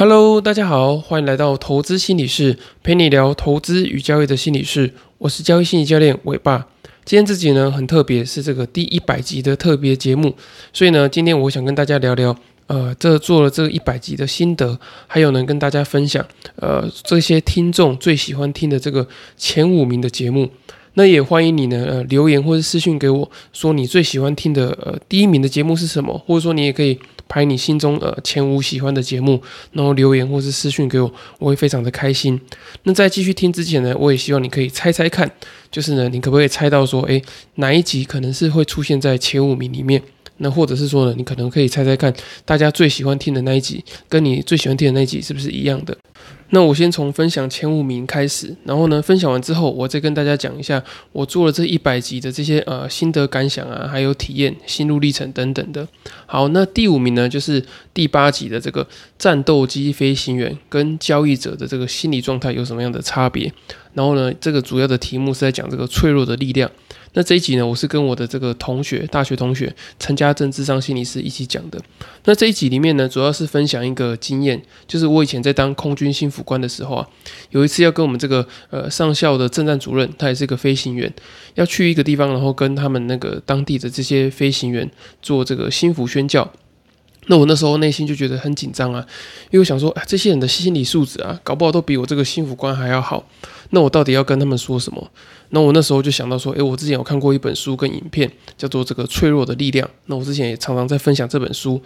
Hello，大家好，欢迎来到投资心理室，陪你聊投资与交易的心理室。我是交易心理教练伟爸。今天这集呢很特别，是这个第一百集的特别节目，所以呢，今天我想跟大家聊聊，呃，这做了这一百集的心得，还有呢跟大家分享，呃，这些听众最喜欢听的这个前五名的节目。那也欢迎你呢，呃，留言或者私信给我，说你最喜欢听的呃第一名的节目是什么，或者说你也可以拍你心中呃前五喜欢的节目，然后留言或是私讯给我，我会非常的开心。那在继续听之前呢，我也希望你可以猜猜看，就是呢，你可不可以猜到说，诶，哪一集可能是会出现在前五名里面？那或者是说呢，你可能可以猜猜看，大家最喜欢听的那一集，跟你最喜欢听的那一集是不是一样的？那我先从分享前五名开始，然后呢，分享完之后，我再跟大家讲一下我做了这一百集的这些呃心得感想啊，还有体验、心路历程等等的。好，那第五名呢，就是第八集的这个战斗机飞行员跟交易者的这个心理状态有什么样的差别？然后呢，这个主要的题目是在讲这个脆弱的力量。那这一集呢，我是跟我的这个同学，大学同学陈家政智商心理师一起讲的。那这一集里面呢，主要是分享一个经验，就是我以前在当空军幸福官的时候啊，有一次要跟我们这个呃上校的政战主任，他也是个飞行员，要去一个地方，然后跟他们那个当地的这些飞行员做这个心腹宣教。那我那时候内心就觉得很紧张啊，因为我想说，啊，这些人的心理素质啊，搞不好都比我这个心腹官还要好。那我到底要跟他们说什么？那我那时候就想到说，诶，我之前有看过一本书跟影片，叫做《这个脆弱的力量》。那我之前也常常在分享这本书。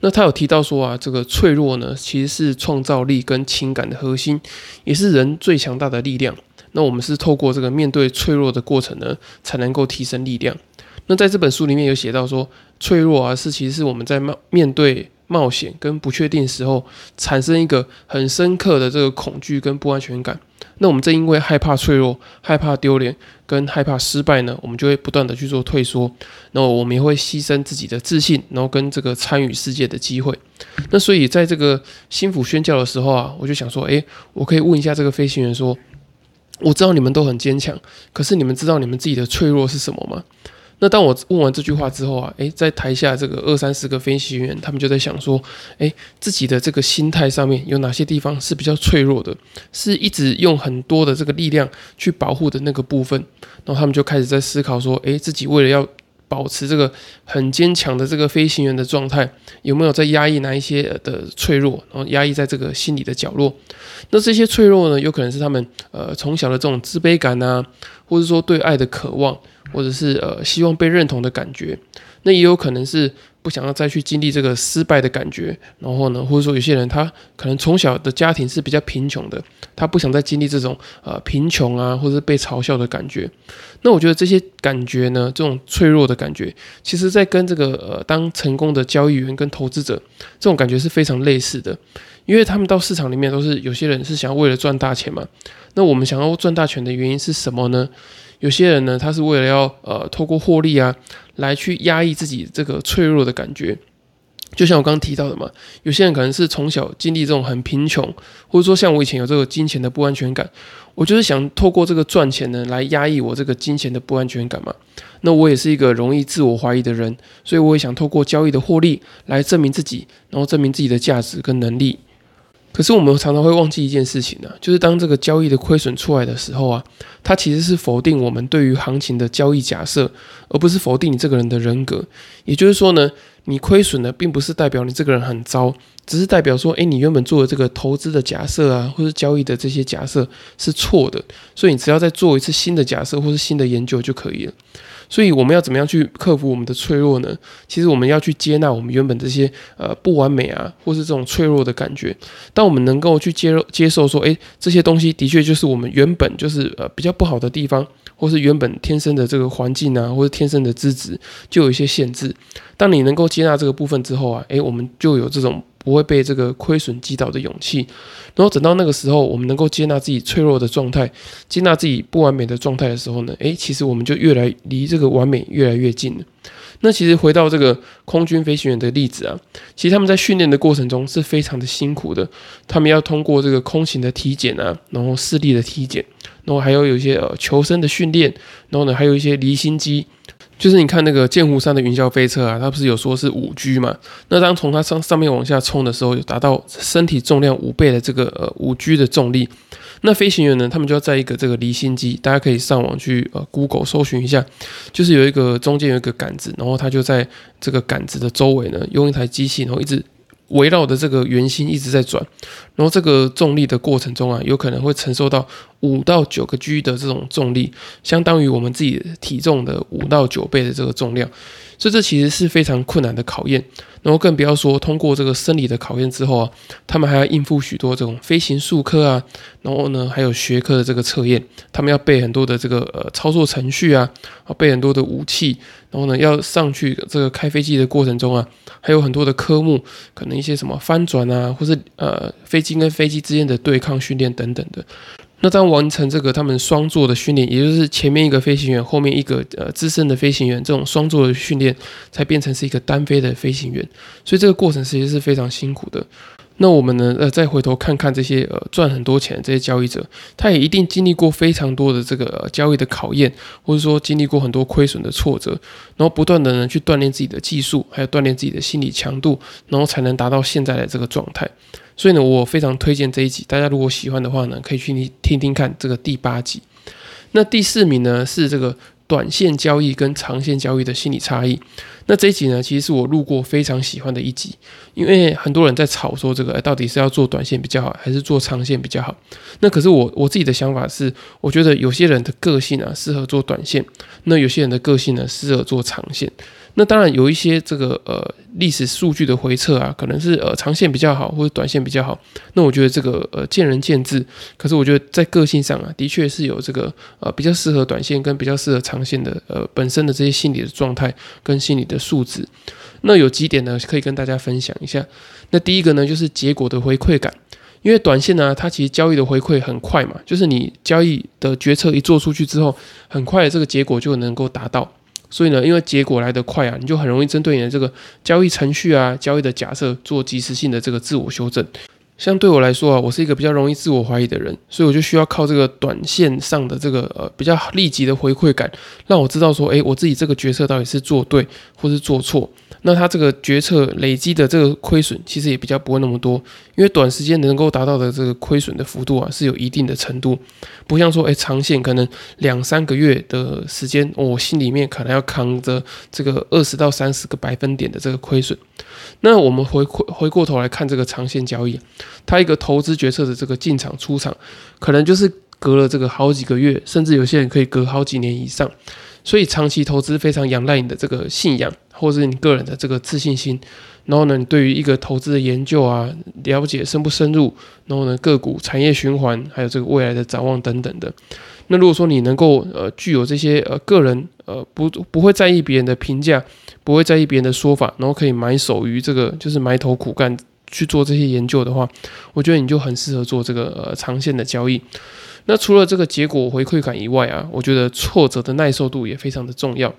那他有提到说啊，这个脆弱呢，其实是创造力跟情感的核心，也是人最强大的力量。那我们是透过这个面对脆弱的过程呢，才能够提升力量。那在这本书里面有写到说，脆弱啊，是其实是我们在冒面对冒险跟不确定时候，产生一个很深刻的这个恐惧跟不安全感。那我们正因为害怕脆弱、害怕丢脸跟害怕失败呢，我们就会不断的去做退缩，然后我们也会牺牲自己的自信，然后跟这个参与世界的机会。那所以在这个心腹宣教的时候啊，我就想说，诶，我可以问一下这个飞行员说，我知道你们都很坚强，可是你们知道你们自己的脆弱是什么吗？那当我问完这句话之后啊，诶，在台下这个二三十个飞行员，他们就在想说，诶，自己的这个心态上面有哪些地方是比较脆弱的，是一直用很多的这个力量去保护的那个部分，然后他们就开始在思考说，诶，自己为了要保持这个很坚强的这个飞行员的状态，有没有在压抑哪一些的脆弱，然后压抑在这个心理的角落？那这些脆弱呢，有可能是他们呃从小的这种自卑感啊，或者说对爱的渴望。或者是呃希望被认同的感觉，那也有可能是不想要再去经历这个失败的感觉，然后呢，或者说有些人他可能从小的家庭是比较贫穷的，他不想再经历这种呃贫穷啊，或者是被嘲笑的感觉。那我觉得这些感觉呢，这种脆弱的感觉，其实在跟这个呃当成功的交易员跟投资者这种感觉是非常类似的，因为他们到市场里面都是有些人是想要为了赚大钱嘛。那我们想要赚大钱的原因是什么呢？有些人呢，他是为了要呃透过获利啊，来去压抑自己这个脆弱的感觉。就像我刚刚提到的嘛，有些人可能是从小经历这种很贫穷，或者说像我以前有这个金钱的不安全感，我就是想透过这个赚钱呢，来压抑我这个金钱的不安全感嘛。那我也是一个容易自我怀疑的人，所以我也想透过交易的获利来证明自己，然后证明自己的价值跟能力。可是我们常常会忘记一件事情呢，就是当这个交易的亏损出来的时候啊，它其实是否定我们对于行情的交易假设，而不是否定你这个人的人格。也就是说呢，你亏损呢，并不是代表你这个人很糟，只是代表说，诶，你原本做的这个投资的假设啊，或者交易的这些假设是错的，所以你只要再做一次新的假设或是新的研究就可以了。所以我们要怎么样去克服我们的脆弱呢？其实我们要去接纳我们原本这些呃不完美啊，或是这种脆弱的感觉。当我们能够去接接受说，诶，这些东西的确就是我们原本就是呃比较不好的地方，或是原本天生的这个环境啊，或者天生的资质就有一些限制。当你能够接纳这个部分之后啊，诶，我们就有这种。不会被这个亏损击倒的勇气，然后等到那个时候，我们能够接纳自己脆弱的状态，接纳自己不完美的状态的时候呢？诶，其实我们就越来离这个完美越来越近了。那其实回到这个空军飞行员的例子啊，其实他们在训练的过程中是非常的辛苦的，他们要通过这个空勤的体检啊，然后视力的体检，然后还要有一些呃求生的训练，然后呢还有一些离心机。就是你看那个剑湖山的云霄飞车啊，它不是有说是五 G 嘛？那当从它上上面往下冲的时候，有达到身体重量五倍的这个呃五 G 的重力。那飞行员呢，他们就要在一个这个离心机，大家可以上网去呃 Google 搜寻一下，就是有一个中间有一个杆子，然后它就在这个杆子的周围呢，用一台机器，然后一直。围绕的这个圆心一直在转，然后这个重力的过程中啊，有可能会承受到五到九个 G 的这种重力，相当于我们自己体重的五到九倍的这个重量，所以这其实是非常困难的考验。然后更不要说通过这个生理的考验之后啊，他们还要应付许多这种飞行术科啊，然后呢还有学科的这个测验，他们要背很多的这个呃操作程序啊，啊背很多的武器，然后呢要上去这个开飞机的过程中啊，还有很多的科目，可能一些什么翻转啊，或是呃飞机跟飞机之间的对抗训练等等的。那当完成这个他们双座的训练，也就是前面一个飞行员，后面一个呃资深的飞行员，这种双座的训练才变成是一个单飞的飞行员，所以这个过程其实是非常辛苦的。那我们呢，呃，再回头看看这些呃赚很多钱这些交易者，他也一定经历过非常多的这个交易的考验，或者说经历过很多亏损的挫折，然后不断的呢去锻炼自己的技术，还有锻炼自己的心理强度，然后才能达到现在的这个状态。所以呢，我非常推荐这一集，大家如果喜欢的话呢，可以去听听看这个第八集。那第四名呢是这个短线交易跟长线交易的心理差异。那这一集呢，其实是我录过非常喜欢的一集，因为很多人在吵说这个到底是要做短线比较好，还是做长线比较好。那可是我我自己的想法是，我觉得有些人的个性啊适合做短线，那有些人的个性呢适合做长线。那当然有一些这个呃历史数据的回测啊，可能是呃长线比较好，或者短线比较好。那我觉得这个呃见仁见智。可是我觉得在个性上啊，的确是有这个呃比较适合短线跟比较适合长线的呃本身的这些心理的状态跟心理的素质。那有几点呢，可以跟大家分享一下。那第一个呢，就是结果的回馈感。因为短线呢，它其实交易的回馈很快嘛，就是你交易的决策一做出去之后，很快这个结果就能够达到。所以呢，因为结果来得快啊，你就很容易针对你的这个交易程序啊、交易的假设做及时性的这个自我修正。相对我来说啊，我是一个比较容易自我怀疑的人，所以我就需要靠这个短线上的这个呃比较立即的回馈感，让我知道说，诶，我自己这个决策到底是做对或是做错。那他这个决策累积的这个亏损，其实也比较不会那么多，因为短时间能够达到的这个亏损的幅度啊，是有一定的程度，不像说，哎，长线可能两三个月的时间，我心里面可能要扛着这个二十到三十个百分点的这个亏损。那我们回回过头来看这个长线交易，它一个投资决策的这个进场出场，可能就是隔了这个好几个月，甚至有些人可以隔好几年以上。所以长期投资非常仰赖你的这个信仰，或是你个人的这个自信心。然后呢，你对于一个投资的研究啊，了解深不深入？然后呢，个股、产业循环，还有这个未来的展望等等的。那如果说你能够呃具有这些呃个人呃不不会在意别人的评价，不会在意别人的说法，然后可以埋首于这个就是埋头苦干去做这些研究的话，我觉得你就很适合做这个呃长线的交易。那除了这个结果回馈感以外啊，我觉得挫折的耐受度也非常的重要。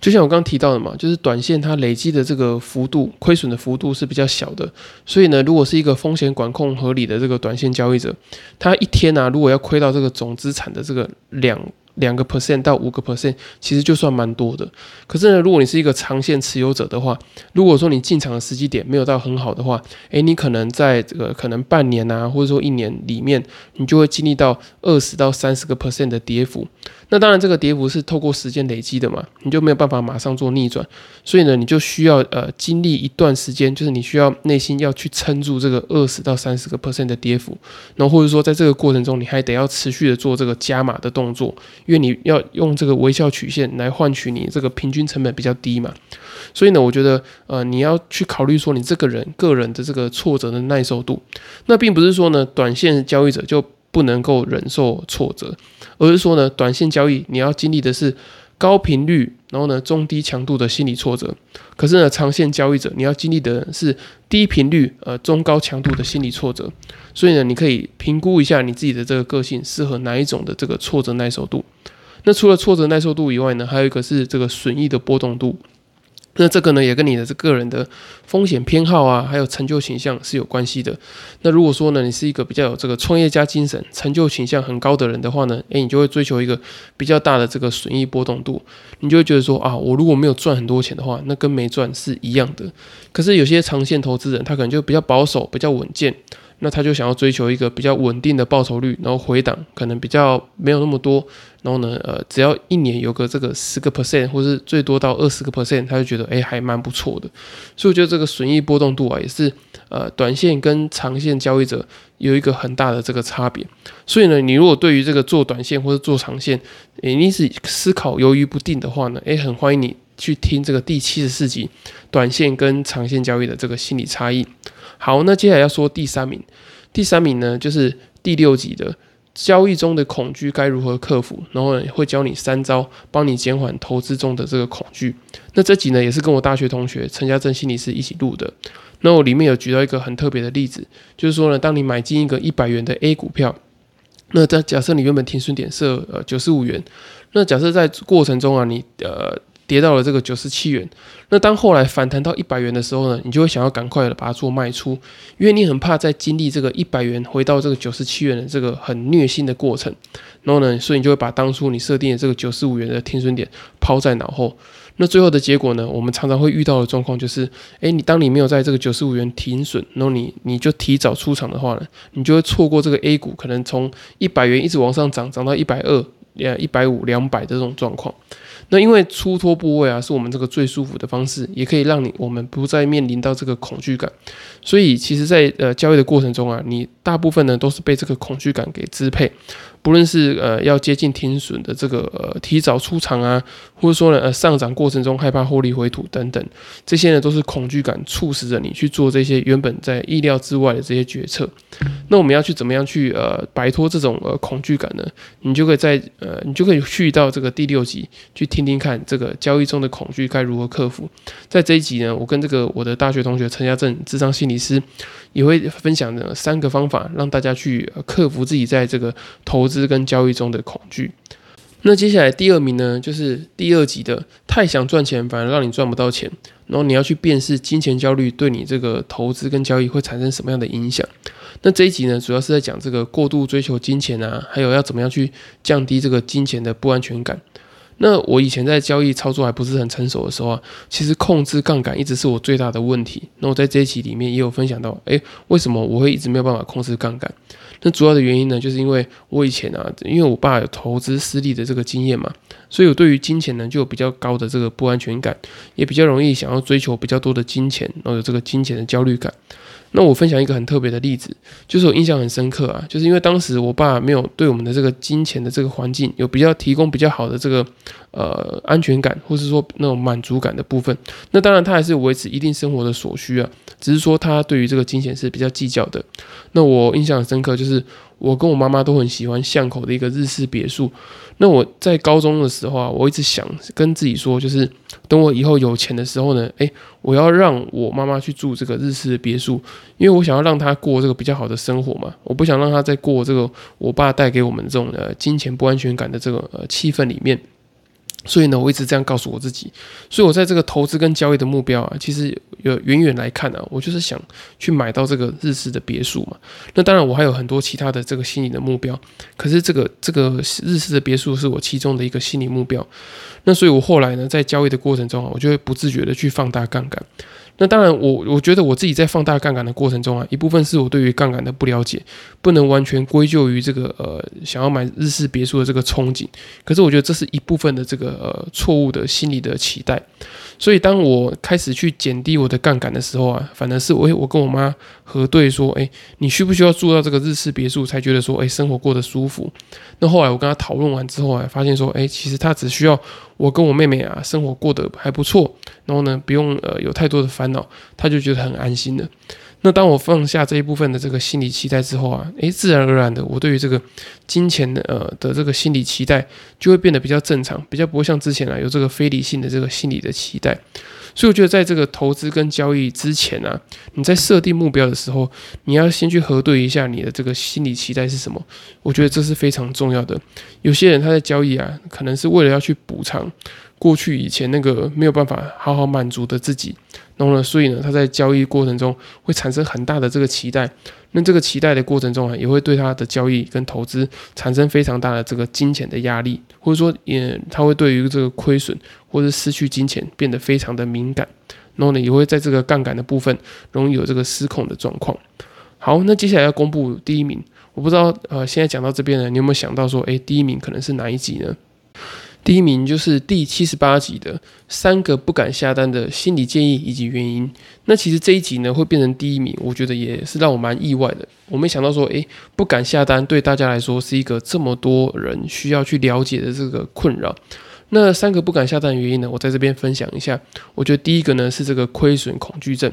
就像我刚刚提到的嘛，就是短线它累积的这个幅度亏损的幅度是比较小的，所以呢，如果是一个风险管控合理的这个短线交易者，他一天啊，如果要亏到这个总资产的这个两。两个 percent 到五个 percent，其实就算蛮多的。可是呢，如果你是一个长线持有者的话，如果说你进场的时机点没有到很好的话，诶，你可能在这个可能半年啊，或者说一年里面，你就会经历到二十到三十个 percent 的跌幅。那当然，这个跌幅是透过时间累积的嘛，你就没有办法马上做逆转。所以呢，你就需要呃经历一段时间，就是你需要内心要去撑住这个二十到三十个 percent 的跌幅，然后或者说在这个过程中，你还得要持续的做这个加码的动作。因为你要用这个微笑曲线来换取你这个平均成本比较低嘛，所以呢，我觉得呃你要去考虑说你这个人个人的这个挫折的耐受度，那并不是说呢短线交易者就不能够忍受挫折，而是说呢短线交易你要经历的是。高频率，然后呢，中低强度的心理挫折。可是呢，长线交易者你要经历的是低频率、呃中高强度的心理挫折。所以呢，你可以评估一下你自己的这个个性适合哪一种的这个挫折耐受度。那除了挫折耐受度以外呢，还有一个是这个损益的波动度。那这个呢，也跟你的这个人的风险偏好啊，还有成就倾向是有关系的。那如果说呢，你是一个比较有这个创业家精神、成就倾向很高的人的话呢，诶，你就会追求一个比较大的这个损益波动度，你就会觉得说啊，我如果没有赚很多钱的话，那跟没赚是一样的。可是有些长线投资人，他可能就比较保守、比较稳健。那他就想要追求一个比较稳定的报酬率，然后回档可能比较没有那么多，然后呢，呃，只要一年有个这个十个 percent，或是最多到二十个 percent，他就觉得哎还蛮不错的。所以我觉得这个损益波动度啊，也是呃短线跟长线交易者有一个很大的这个差别。所以呢，你如果对于这个做短线或者做长线，你是思考犹豫不定的话呢，诶，很欢迎你去听这个第七十四集短线跟长线交易的这个心理差异。好，那接下来要说第三名，第三名呢就是第六集的交易中的恐惧该如何克服，然后会教你三招，帮你减缓投资中的这个恐惧。那这集呢也是跟我大学同学陈家正心理师一起录的。那我里面有举到一个很特别的例子，就是说呢，当你买进一个一百元的 A 股票，那在假设你原本停损点设呃九十五元，那假设在过程中啊，你呃。跌到了这个九十七元，那当后来反弹到一百元的时候呢，你就会想要赶快的把它做卖出，因为你很怕再经历这个一百元回到这个九十七元的这个很虐心的过程，然后呢，所以你就会把当初你设定的这个九十五元的停损点抛在脑后。那最后的结果呢，我们常常会遇到的状况就是，诶，你当你没有在这个九十五元停损，然后你你就提早出场的话呢，你就会错过这个 A 股可能从一百元一直往上涨，涨到一百二、呃一百五、两百的这种状况。那因为出脱部位啊，是我们这个最舒服的方式，也可以让你我们不再面临到这个恐惧感。所以其实，在呃交易的过程中啊，你大部分呢都是被这个恐惧感给支配。不论是呃要接近停损的这个呃提早出场啊，或者说呢呃上涨过程中害怕获利回吐等等，这些呢都是恐惧感促使着你去做这些原本在意料之外的这些决策。那我们要去怎么样去呃摆脱这种呃恐惧感呢？你就可以在呃你就可以去到这个第六集去听听看这个交易中的恐惧该如何克服。在这一集呢，我跟这个我的大学同学陈家正智商心理师也会分享的三个方法，让大家去克服自己在这个投资跟交易中的恐惧。那接下来第二名呢，就是第二集的太想赚钱，反而让你赚不到钱。然后你要去辨识金钱焦虑对你这个投资跟交易会产生什么样的影响。那这一集呢，主要是在讲这个过度追求金钱啊，还有要怎么样去降低这个金钱的不安全感。那我以前在交易操作还不是很成熟的时候啊，其实控制杠杆一直是我最大的问题。那我在这一期里面也有分享到，诶，为什么我会一直没有办法控制杠杆？那主要的原因呢，就是因为我以前啊，因为我爸有投资失利的这个经验嘛，所以我对于金钱呢就有比较高的这个不安全感，也比较容易想要追求比较多的金钱，然后有这个金钱的焦虑感。那我分享一个很特别的例子，就是我印象很深刻啊，就是因为当时我爸没有对我们的这个金钱的这个环境有比较提供比较好的这个呃安全感，或是说那种满足感的部分。那当然他还是维持一定生活的所需啊，只是说他对于这个金钱是比较计较的。那我印象很深刻，就是我跟我妈妈都很喜欢巷口的一个日式别墅。那我在高中的时候啊，我一直想跟自己说，就是等我以后有钱的时候呢，诶，我要让我妈妈去住这个日式的别墅，因为我想要让她过这个比较好的生活嘛，我不想让她再过这个我爸带给我们这种呃金钱不安全感的这个呃气氛里面。所以呢，我一直这样告诉我自己。所以我在这个投资跟交易的目标啊，其实有远远来看啊，我就是想去买到这个日式的别墅嘛。那当然，我还有很多其他的这个心理的目标。可是这个这个日式的别墅是我其中的一个心理目标。那所以我后来呢，在交易的过程中啊，我就会不自觉的去放大杠杆。那当然，我我觉得我自己在放大杠杆的过程中啊，一部分是我对于杠杆的不了解，不能完全归咎于这个呃想要买日式别墅的这个憧憬。可是我觉得这是一部分的这个呃错误的心理的期待。所以当我开始去减低我的杠杆的时候啊，反而是我我跟我妈核对说，哎，你需不需要住到这个日式别墅才觉得说，哎，生活过得舒服？那后来我跟她讨论完之后啊，发现说，哎，其实她只需要我跟我妹妹啊生活过得还不错，然后呢不用呃有太多的烦恼，她就觉得很安心了。那当我放下这一部分的这个心理期待之后啊，诶，自然而然的，我对于这个金钱的呃的这个心理期待就会变得比较正常，比较不会像之前啊有这个非理性的这个心理的期待。所以我觉得在这个投资跟交易之前啊，你在设定目标的时候，你要先去核对一下你的这个心理期待是什么。我觉得这是非常重要的。有些人他在交易啊，可能是为了要去补偿。过去以前那个没有办法好好满足的自己，然后呢，所以呢，他在交易过程中会产生很大的这个期待，那这个期待的过程中啊，也会对他的交易跟投资产生非常大的这个金钱的压力，或者说也他会对于这个亏损或者失去金钱变得非常的敏感，然后呢，也会在这个杠杆的部分容易有这个失控的状况。好，那接下来要公布第一名，我不知道呃，现在讲到这边呢，你有没有想到说，诶，第一名可能是哪一集呢？第一名就是第七十八集的三个不敢下单的心理建议以及原因。那其实这一集呢会变成第一名，我觉得也是让我蛮意外的。我没想到说，诶，不敢下单对大家来说是一个这么多人需要去了解的这个困扰。那三个不敢下单的原因呢，我在这边分享一下。我觉得第一个呢是这个亏损恐惧症。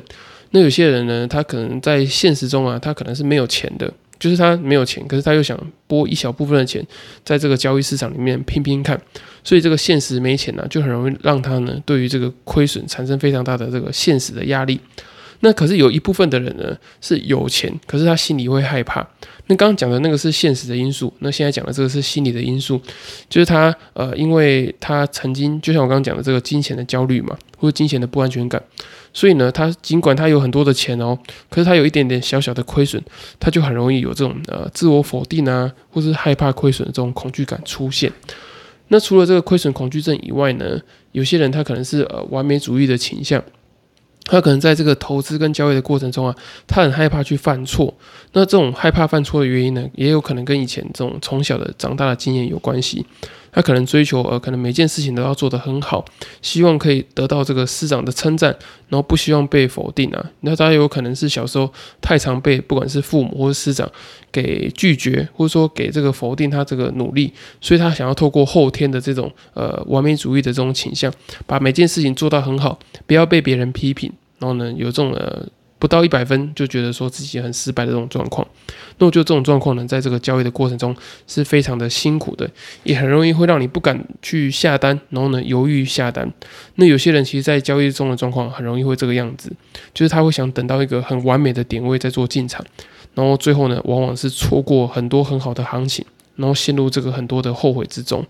那有些人呢，他可能在现实中啊，他可能是没有钱的。就是他没有钱，可是他又想拨一小部分的钱在这个交易市场里面拼拼看，所以这个现实没钱呢，就很容易让他呢对于这个亏损产生非常大的这个现实的压力。那可是有一部分的人呢是有钱，可是他心里会害怕。那刚刚讲的那个是现实的因素，那现在讲的这个是心理的因素，就是他呃，因为他曾经就像我刚刚讲的这个金钱的焦虑嘛，或者金钱的不安全感。所以呢，他尽管他有很多的钱哦，可是他有一点点小小的亏损，他就很容易有这种呃自我否定啊，或是害怕亏损的这种恐惧感出现。那除了这个亏损恐惧症以外呢，有些人他可能是呃完美主义的倾向。他可能在这个投资跟交易的过程中啊，他很害怕去犯错。那这种害怕犯错的原因呢，也有可能跟以前这种从小的长大的经验有关系。他可能追求呃，可能每件事情都要做得很好，希望可以得到这个师长的称赞，然后不希望被否定啊。那他有可能是小时候太常被不管是父母或者师长给拒绝，或者说给这个否定他这个努力，所以他想要透过后天的这种呃完美主义的这种倾向，把每件事情做到很好，不要被别人批评。然后呢，有这种呃不到一百分就觉得说自己很失败的这种状况，那我觉得这种状况呢，在这个交易的过程中是非常的辛苦的，也很容易会让你不敢去下单，然后呢犹豫下单。那有些人其实，在交易中的状况很容易会这个样子，就是他会想等到一个很完美的点位再做进场，然后最后呢，往往是错过很多很好的行情，然后陷入这个很多的后悔之中。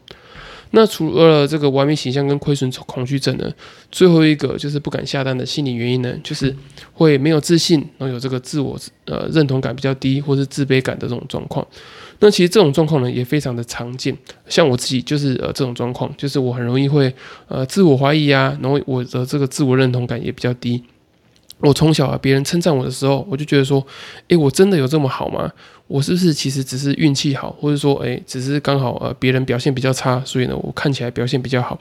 那除了这个完美形象跟亏损恐惧症呢，最后一个就是不敢下单的心理原因呢，就是会没有自信，然后有这个自我呃认同感比较低，或是自卑感的这种状况。那其实这种状况呢，也非常的常见。像我自己就是呃这种状况，就是我很容易会呃自我怀疑啊，然后我的这个自我认同感也比较低。我从小啊，别人称赞我的时候，我就觉得说，诶，我真的有这么好吗？我是不是其实只是运气好，或者说，诶，只是刚好呃别人表现比较差，所以呢，我看起来表现比较好，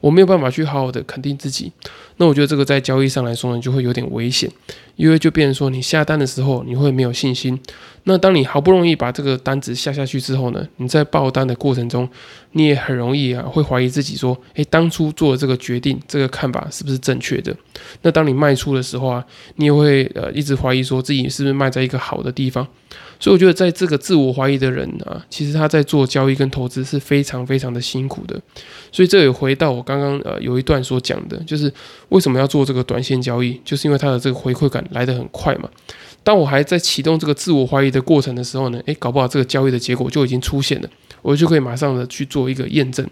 我没有办法去好好的肯定自己。那我觉得这个在交易上来说呢，就会有点危险，因为就变成说，你下单的时候你会没有信心。那当你好不容易把这个单子下下去之后呢，你在报单的过程中，你也很容易啊会怀疑自己说，诶，当初做的这个决定，这个看法是不是正确的？那当你卖出的时候啊，你也会呃一直怀疑说自己是不是卖在一个好的地方。所以我觉得，在这个自我怀疑的人啊，其实他在做交易跟投资是非常非常的辛苦的。所以这也回到我刚刚呃有一段所讲的，就是为什么要做这个短线交易，就是因为它的这个回馈感来得很快嘛。当我还在启动这个自我怀疑的过程的时候呢，诶，搞不好这个交易的结果就已经出现了，我就可以马上的去做一个验证。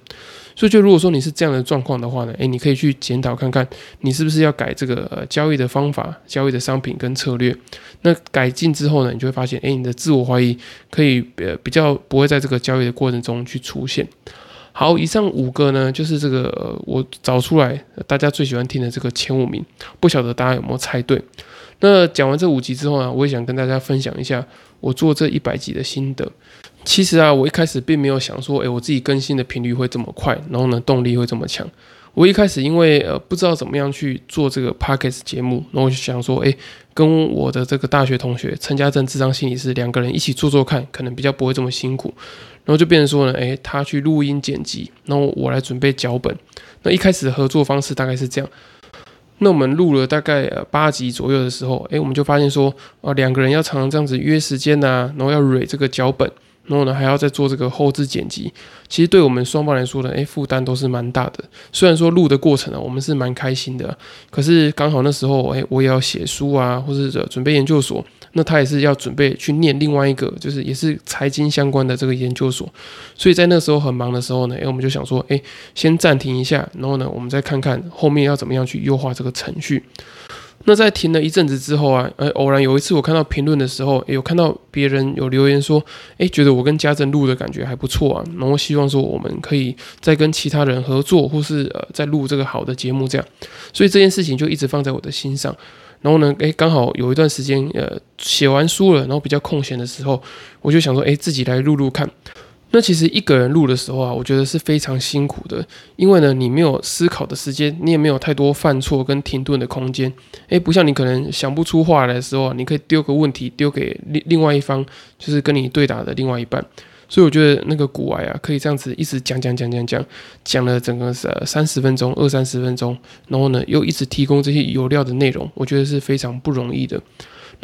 所以，就如果说你是这样的状况的话呢，诶，你可以去检讨看看，你是不是要改这个交易的方法、交易的商品跟策略。那改进之后呢，你就会发现，诶，你的自我怀疑可以呃比较不会在这个交易的过程中去出现。好，以上五个呢，就是这个我找出来大家最喜欢听的这个前五名，不晓得大家有没有猜对？那讲完这五集之后呢，我也想跟大家分享一下我做这一百集的心得。其实啊，我一开始并没有想说，诶，我自己更新的频率会这么快，然后呢，动力会这么强。我一开始因为呃不知道怎么样去做这个 podcast 节目，然后我就想说，诶，跟我的这个大学同学陈家正智商心理师两个人一起做做看，可能比较不会这么辛苦。然后就变成说呢，诶，他去录音剪辑，然后我来准备脚本。那一开始的合作方式大概是这样。那我们录了大概呃八集左右的时候，诶，我们就发现说，啊，两个人要常常这样子约时间呐，然后要蕊这个脚本。然后呢，还要再做这个后置剪辑，其实对我们双方来说呢，诶，负担都是蛮大的。虽然说录的过程呢，我们是蛮开心的，可是刚好那时候，诶，我也要写书啊，或者准备研究所，那他也是要准备去念另外一个，就是也是财经相关的这个研究所，所以在那时候很忙的时候呢，哎，我们就想说，哎，先暂停一下，然后呢，我们再看看后面要怎么样去优化这个程序。那在停了一阵子之后啊，呃，偶然有一次我看到评论的时候，有看到别人有留言说，诶，觉得我跟家政录的感觉还不错啊，然后希望说我们可以再跟其他人合作，或是呃再录这个好的节目这样，所以这件事情就一直放在我的心上。然后呢，诶，刚好有一段时间，呃，写完书了，然后比较空闲的时候，我就想说，诶，自己来录录看。那其实一个人录的时候啊，我觉得是非常辛苦的，因为呢，你没有思考的时间，你也没有太多犯错跟停顿的空间。诶，不像你可能想不出话来的时候啊，你可以丢个问题丢给另另外一方，就是跟你对打的另外一半。所以我觉得那个古玩啊，可以这样子一直讲讲讲讲讲，讲了整个呃三十分钟、二三十分钟，然后呢又一直提供这些有料的内容，我觉得是非常不容易的。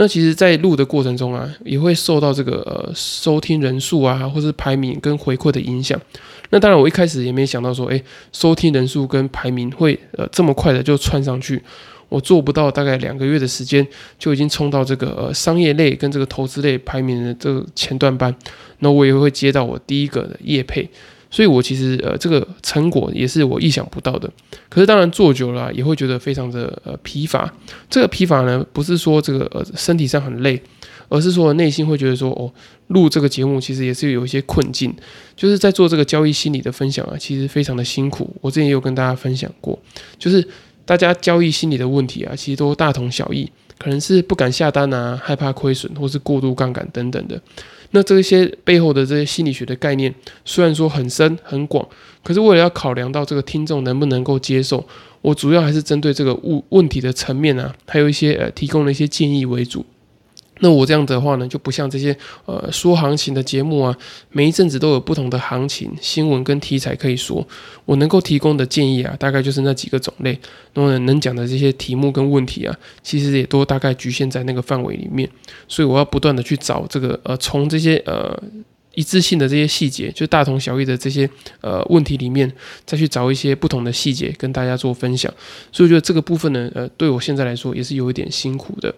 那其实，在录的过程中啊，也会受到这个呃收听人数啊，或是排名跟回馈的影响。那当然，我一开始也没想到说，哎，收听人数跟排名会呃这么快的就窜上去。我做不到大概两个月的时间，就已经冲到这个呃商业类跟这个投资类排名的这个前段班。那我也会接到我第一个的业配。所以，我其实呃，这个成果也是我意想不到的。可是，当然做久了也会觉得非常的呃疲乏。这个疲乏呢，不是说这个呃身体上很累，而是说内心会觉得说，哦，录这个节目其实也是有一些困境，就是在做这个交易心理的分享啊，其实非常的辛苦。我之前也有跟大家分享过，就是大家交易心理的问题啊，其实都大同小异，可能是不敢下单啊，害怕亏损，或是过度杠杆等等的。那这些背后的这些心理学的概念，虽然说很深很广，可是为了要考量到这个听众能不能够接受，我主要还是针对这个问问题的层面啊，还有一些呃提供了一些建议为主。那我这样的话呢，就不像这些呃说行情的节目啊，每一阵子都有不同的行情新闻跟题材可以说。我能够提供的建议啊，大概就是那几个种类。那么，能讲的这些题目跟问题啊，其实也都大概局限在那个范围里面。所以我要不断的去找这个呃，从这些呃一致性的这些细节，就大同小异的这些呃问题里面，再去找一些不同的细节跟大家做分享。所以我觉得这个部分呢，呃，对我现在来说也是有一点辛苦的。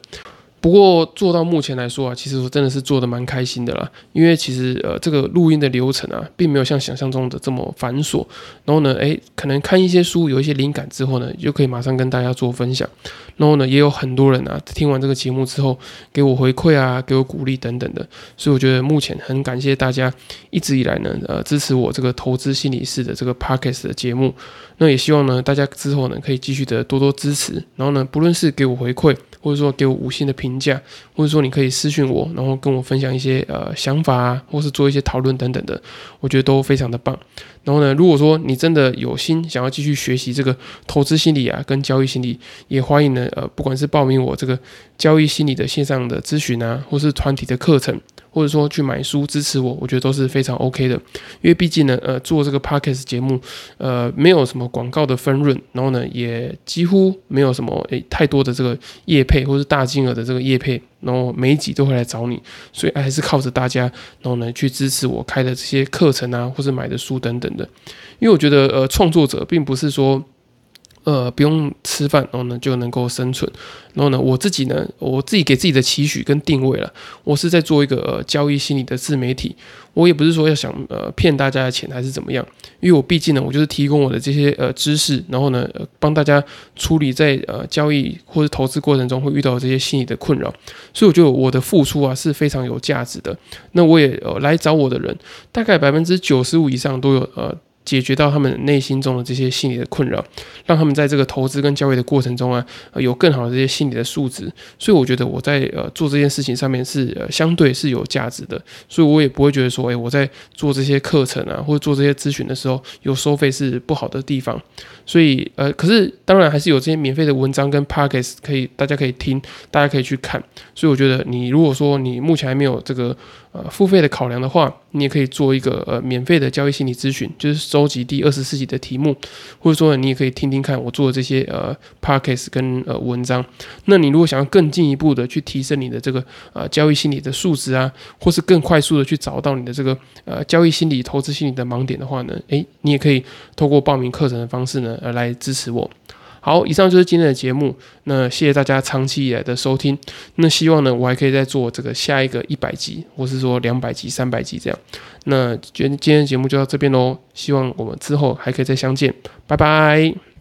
不过做到目前来说啊，其实我真的是做的蛮开心的啦。因为其实呃，这个录音的流程啊，并没有像想象中的这么繁琐。然后呢，诶，可能看一些书，有一些灵感之后呢，就可以马上跟大家做分享。然后呢，也有很多人啊，听完这个节目之后，给我回馈啊，给我鼓励等等的。所以我觉得目前很感谢大家一直以来呢，呃，支持我这个投资心理师的这个 podcast 的节目。那也希望呢，大家之后呢，可以继续的多多支持。然后呢，不论是给我回馈。或者说给我五星的评价，或者说你可以私信我，然后跟我分享一些呃想法啊，或是做一些讨论等等的，我觉得都非常的棒。然后呢，如果说你真的有心想要继续学习这个投资心理啊，跟交易心理，也欢迎呢呃，不管是报名我这个交易心理的线上的咨询啊，或是团体的课程。或者说去买书支持我，我觉得都是非常 OK 的，因为毕竟呢，呃，做这个 Podcast 节目，呃，没有什么广告的分润，然后呢，也几乎没有什么诶太多的这个业配或是大金额的这个业配，然后每一集都会来找你，所以还是靠着大家，然后呢去支持我开的这些课程啊，或者买的书等等的，因为我觉得呃，创作者并不是说。呃，不用吃饭，然后呢就能够生存。然后呢，我自己呢，我自己给自己的期许跟定位了，我是在做一个呃交易心理的自媒体。我也不是说要想呃骗大家的钱还是怎么样，因为我毕竟呢，我就是提供我的这些呃知识，然后呢帮大家处理在呃交易或者投资过程中会遇到这些心理的困扰。所以我觉得我的付出啊是非常有价值的。那我也呃来找我的人，大概百分之九十五以上都有呃。解决到他们内心中的这些心理的困扰，让他们在这个投资跟交易的过程中啊，有更好的这些心理的素质。所以我觉得我在呃做这件事情上面是呃相对是有价值的。所以我也不会觉得说，哎，我在做这些课程啊，或者做这些咨询的时候有收费是不好的地方。所以呃，可是当然还是有这些免费的文章跟 pockets 可以，大家可以听，大家可以去看。所以我觉得你如果说你目前还没有这个。呃，付费的考量的话，你也可以做一个呃免费的交易心理咨询，就是收集第二十四集的题目，或者说你也可以听听看我做的这些呃 podcast 跟呃文章。那你如果想要更进一步的去提升你的这个呃交易心理的素质啊，或是更快速的去找到你的这个呃交易心理、投资心理的盲点的话呢，诶，你也可以透过报名课程的方式呢，而来支持我。好，以上就是今天的节目。那谢谢大家长期以来的收听。那希望呢，我还可以再做这个下一个一百集，或是说两百集、三百集这样。那今今天的节目就到这边喽。希望我们之后还可以再相见。拜拜。